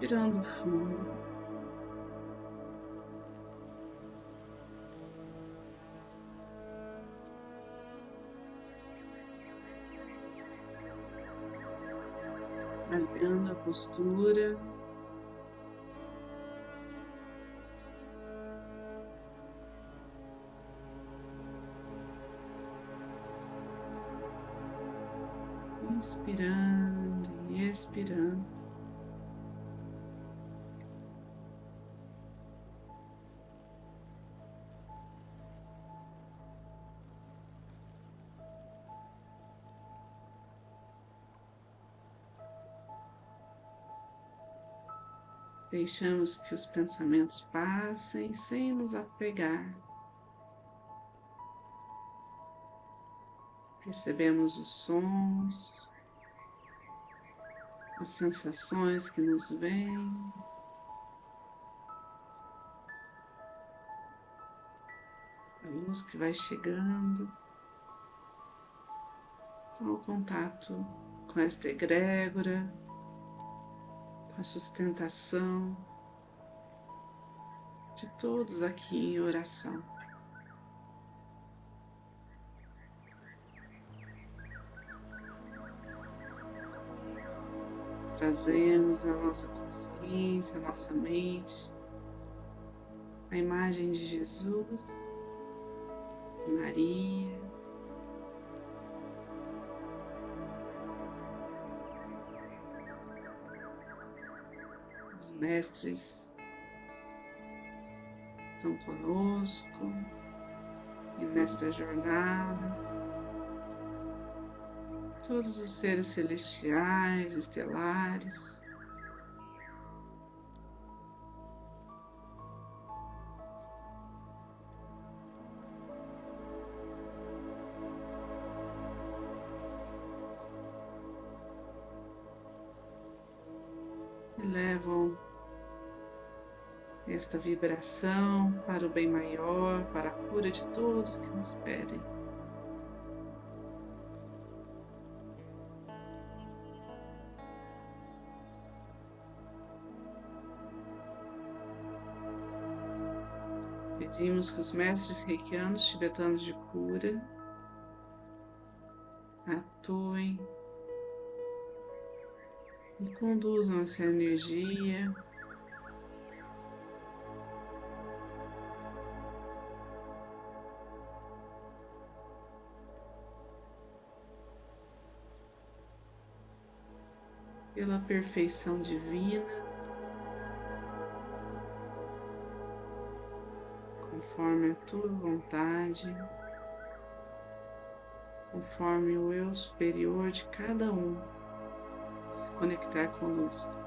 respirando fundo. Alinhando a postura. Deixamos que os pensamentos passem sem nos apegar. Percebemos os sons, as sensações que nos vêm. A luz que vai chegando, com o contato com esta egrégora, a sustentação de todos aqui em oração. trazemos a nossa consciência, a nossa mente, a imagem de Jesus, de Maria, mestres estão conosco e nesta jornada todos os seres celestiais, estelares. levam esta vibração para o bem maior, para a cura de todos que nos pedem. Pedimos que os mestres reikianos tibetanos de cura atuem e conduzam essa energia pela perfeição divina. conforme a tua vontade, conforme o eu superior de cada um se conectar conosco.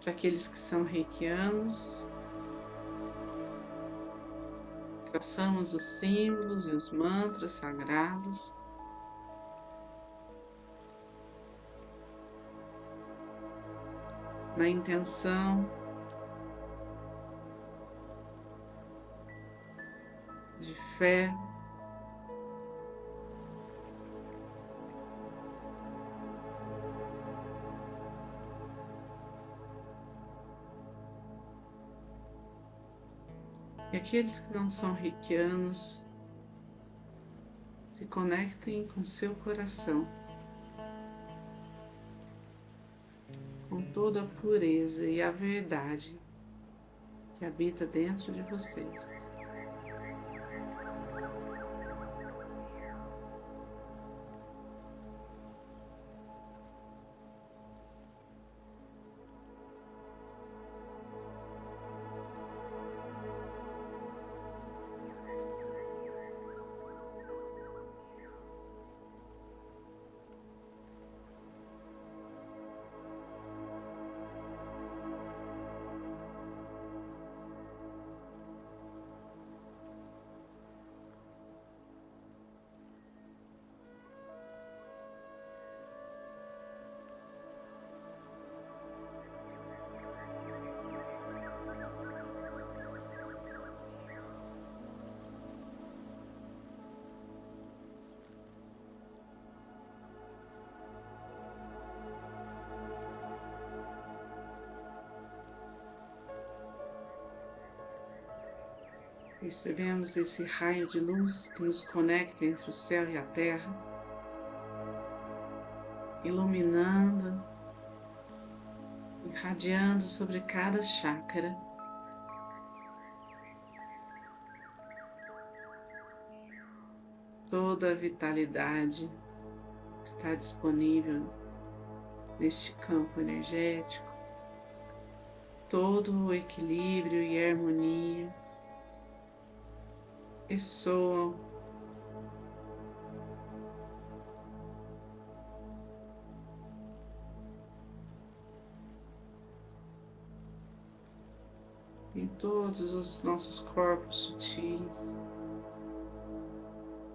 Para aqueles que são reikianos, traçamos os símbolos e os mantras sagrados. Na intenção de fé, aqueles que não são reikianos se conectem com seu coração, com toda a pureza e a verdade que habita dentro de vocês. Percebemos esse raio de luz que nos conecta entre o céu e a terra, iluminando, irradiando sobre cada chácara. Toda a vitalidade está disponível neste campo energético, todo o equilíbrio e harmonia ressoam em todos os nossos corpos sutis,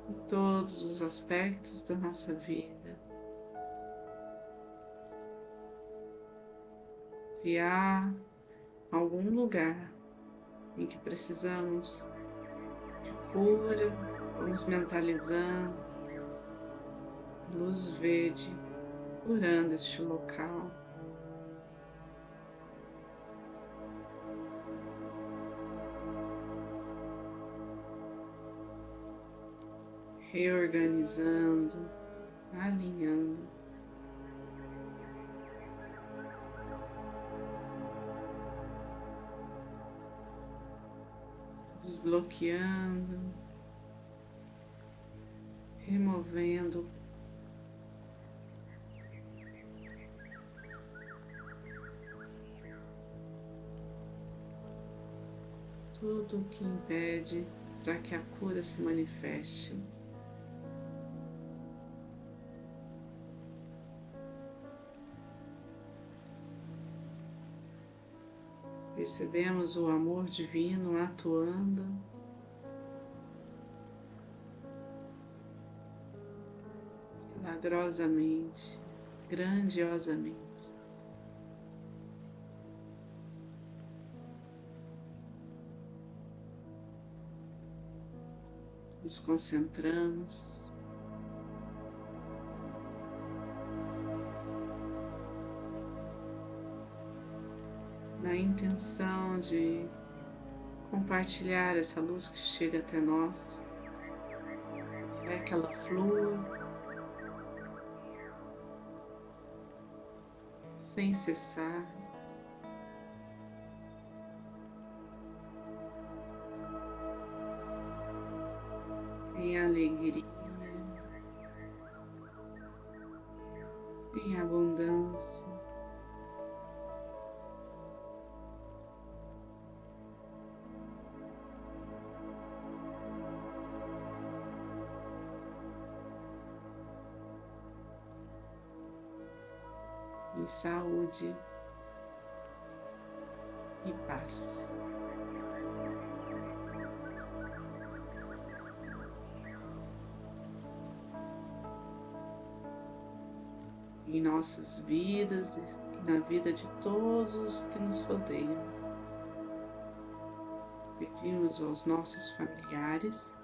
em todos os aspectos da nossa vida. Se há algum lugar em que precisamos cura, vamos mentalizando luz verde curando este local. Reorganizando, alinhando. Desbloqueando, removendo tudo que impede para que a cura se manifeste. Percebemos o amor divino atuando. Milagrosamente, grandiosamente. Nos concentramos. Intenção de compartilhar essa luz que chega até nós, é que ela flua sem cessar. Em alegria, em abundância. Saúde e paz. Em nossas vidas e na vida de todos os que nos rodeiam. Pedimos aos nossos familiares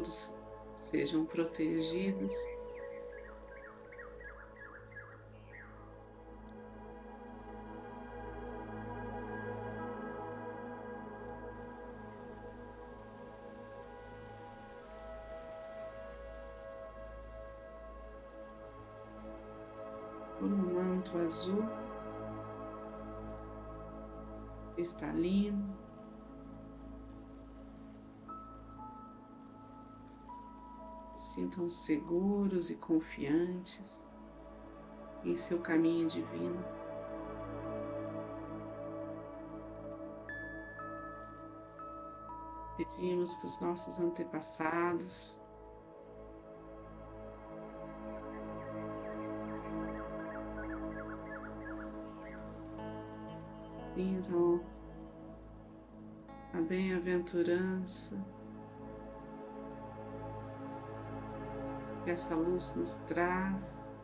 todos sejam protegidos. Por um manto azul cristalino. Sintam seguros e confiantes em seu caminho divino. Pedimos que os nossos antepassados sintam a bem-aventurança que essa luz nos traz.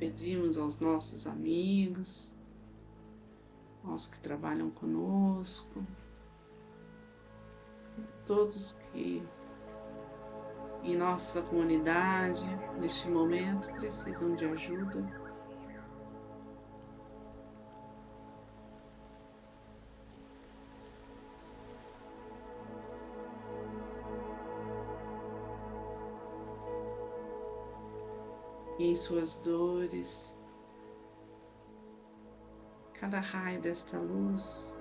Pedimos aos nossos amigos irmãos que trabalham conosco, todos que em nossa comunidade, neste momento, precisam de ajuda. Em suas dores, cada raio desta luz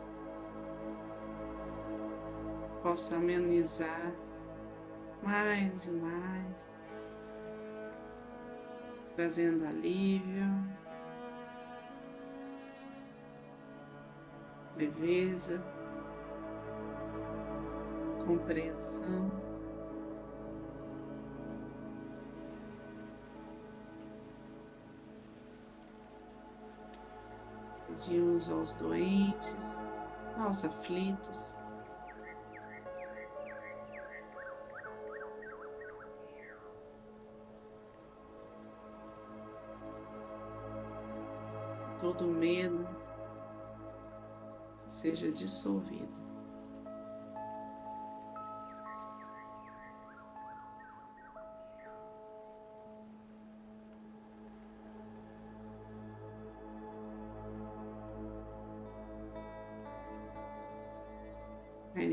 possa amenizar mais e mais, trazendo alívio, leveza, compreensão. Pedimos aos doentes, aos aflitos, todo medo seja dissolvido.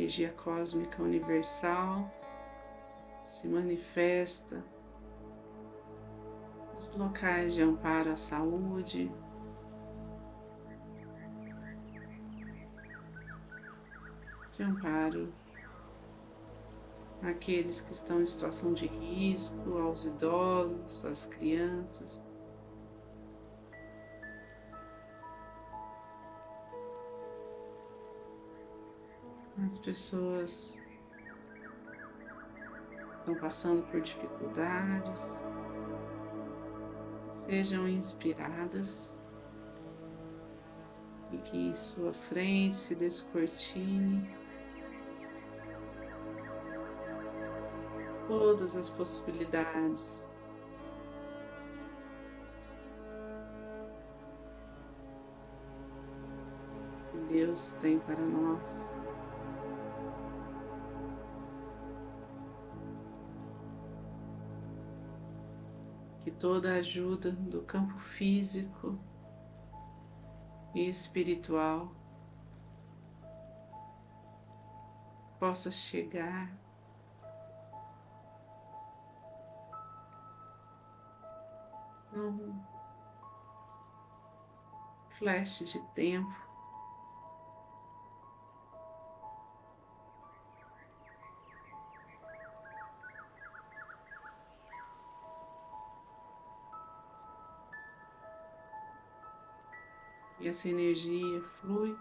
Energia cósmica universal se manifesta nos locais de amparo à saúde, de amparo àqueles que estão em situação de risco, aos idosos, às crianças. As pessoas estão passando por dificuldades, sejam inspiradas e que em sua frente se descortine todas as possibilidades. que Deus tem para nós. Que toda ajuda do campo físico e espiritual possa chegar num flash de tempo. Essa energia flui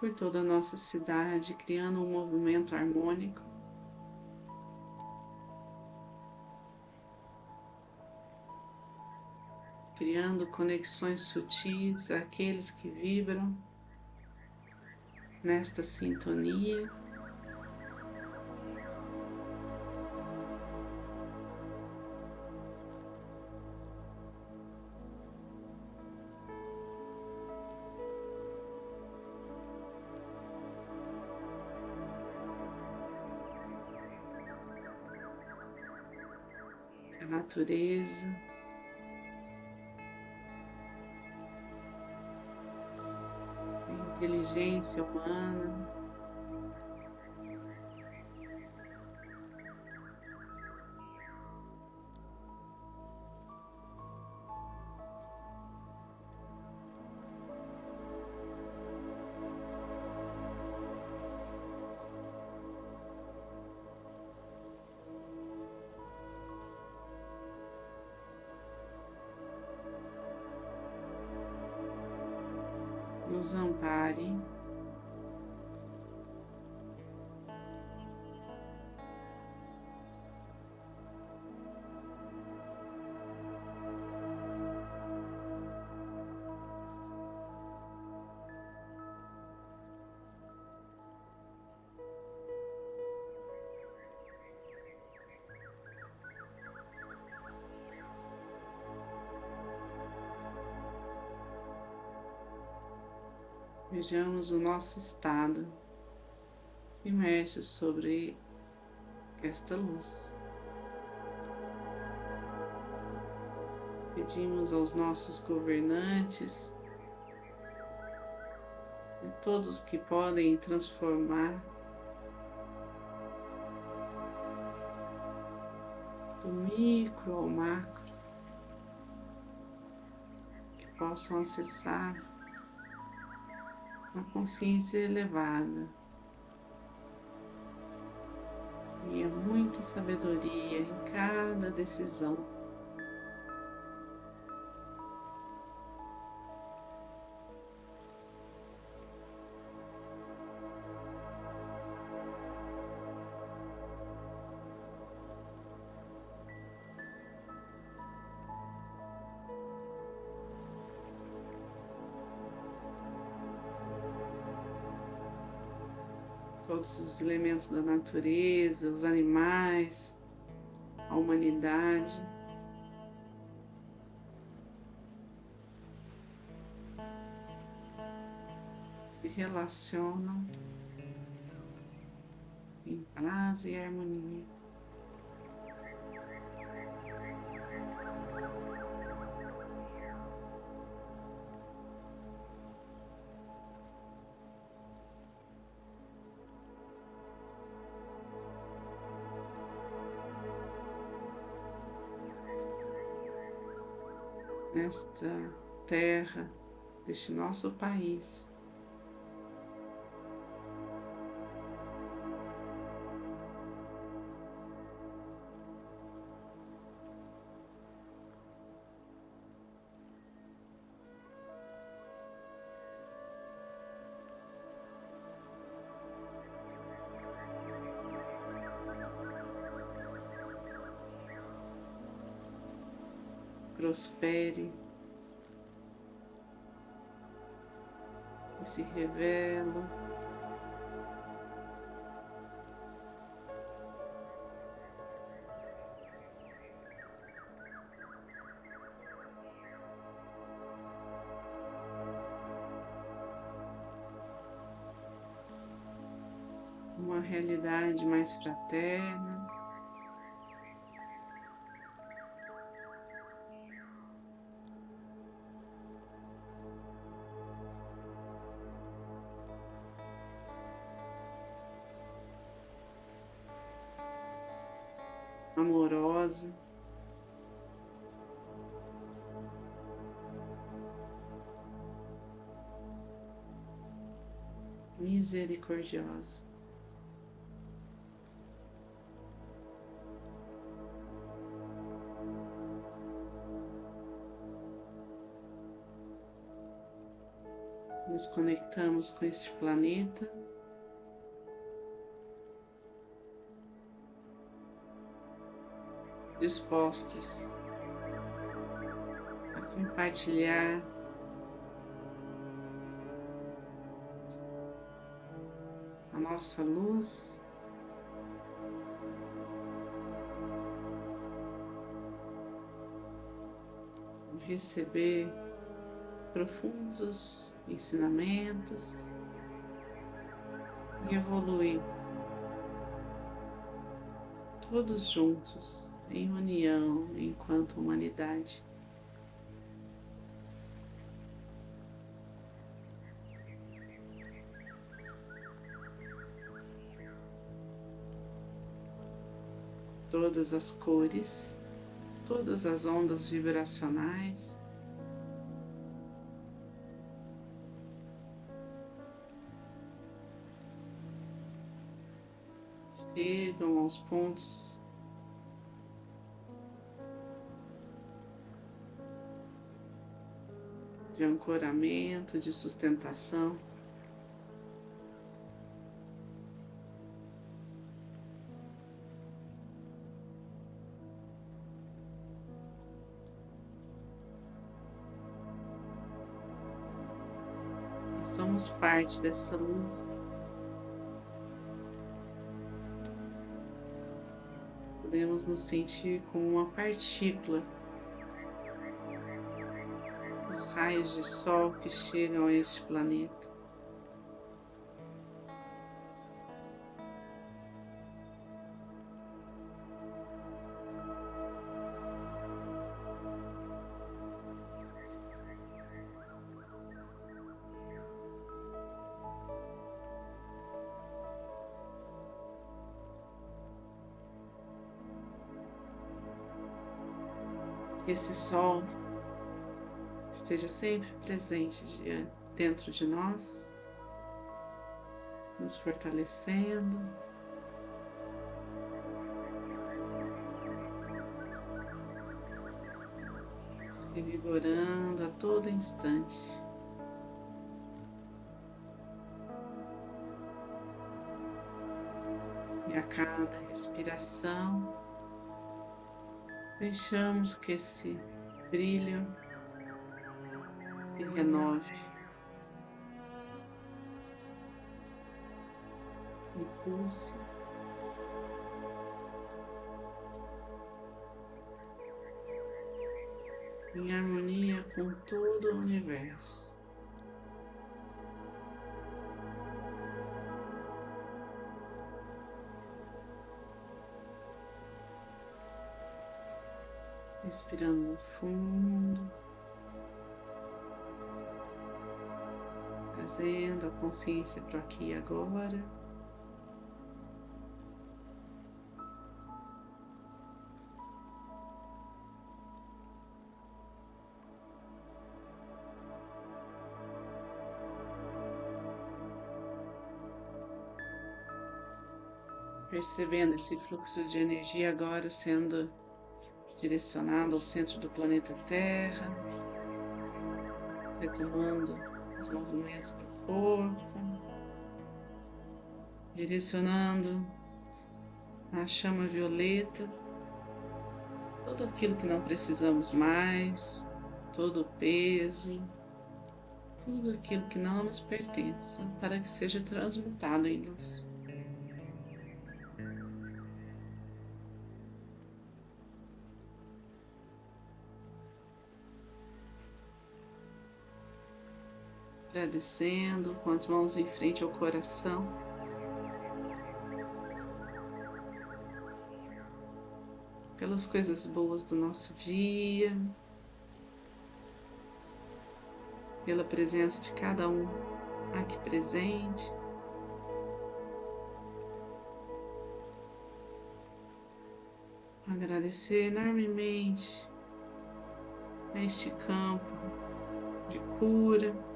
por toda a nossa cidade, criando um movimento harmônico. criando conexões sutis àqueles que vibram nesta sintonia. Natureza inteligência humana. Nos ampare. Vejamos o nosso estado imerso sobre esta luz. Pedimos aos nossos governantes e todos que podem transformar do micro ao macro, que possam acessar uma consciência elevada e muita sabedoria em cada decisão. Todos os elementos da natureza, os animais, a humanidade. Se relacionam em paz e harmonia. Nesta terra, deste nosso país. Prospere e se revela. Uma realidade mais fraterna. Misericordiosa. Nos conectamos com este planeta. dispostos a compartilhar nossa luz. Receber profundos ensinamentos e evoluir todos juntos em união enquanto humanidade. Todas as cores, todas as ondas vibracionais. Chegam aos pontos de ancoramento, de sustentação. Somos parte dessa luz. Podemos nos sentir como uma partícula raios de sol que chegam a este planeta. Esse sol esteja sempre presente dentro de nós, nos fortalecendo. Revigorando a todo instante. E a cada respiração, deixamos que esse brilho se renove e pulse. Em harmonia com todo o universo. Respirando fundo, trazendo a consciência para aqui e agora. Percebendo esse fluxo de energia agora sendo direcionado ao centro do planeta Terra, retomando os movimentos do corpo, direcionando a chama violeta, tudo aquilo que não precisamos mais, todo o peso, tudo aquilo que não nos pertence, para que seja transmutado em luz. Agradecendo com as mãos em frente ao coração. Pelas coisas boas do nosso dia, pela presença de cada um aqui presente. Agradecer enormemente a este campo de cura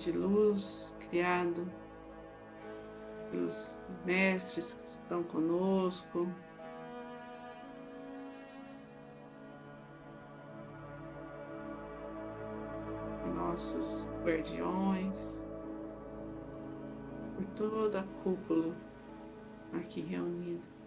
de luz criado pelos mestres que estão conosco. Nossos guardiões, por toda a cúpula aqui reunida.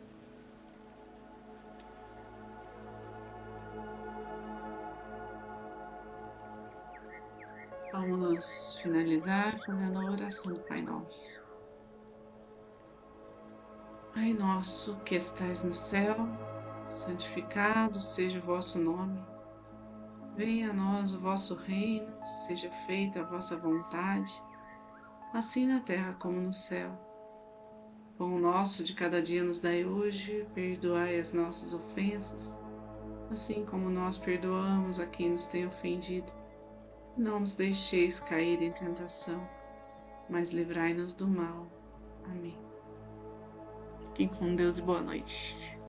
Vamos finalizar fazendo a oração do Pai Nosso. Pai nosso que estais no céu, santificado seja o vosso nome. Venha a nós o vosso reino, seja feita a vossa vontade, assim na terra como no céu. Pão nosso de cada dia nos dai hoje, perdoai as nossas ofensas, assim como nós perdoamos a quem nos tem ofendido não nos deixeis cair em tentação, mas livrai-nos do mal. Amém. Fiquem com Deus e boa noite.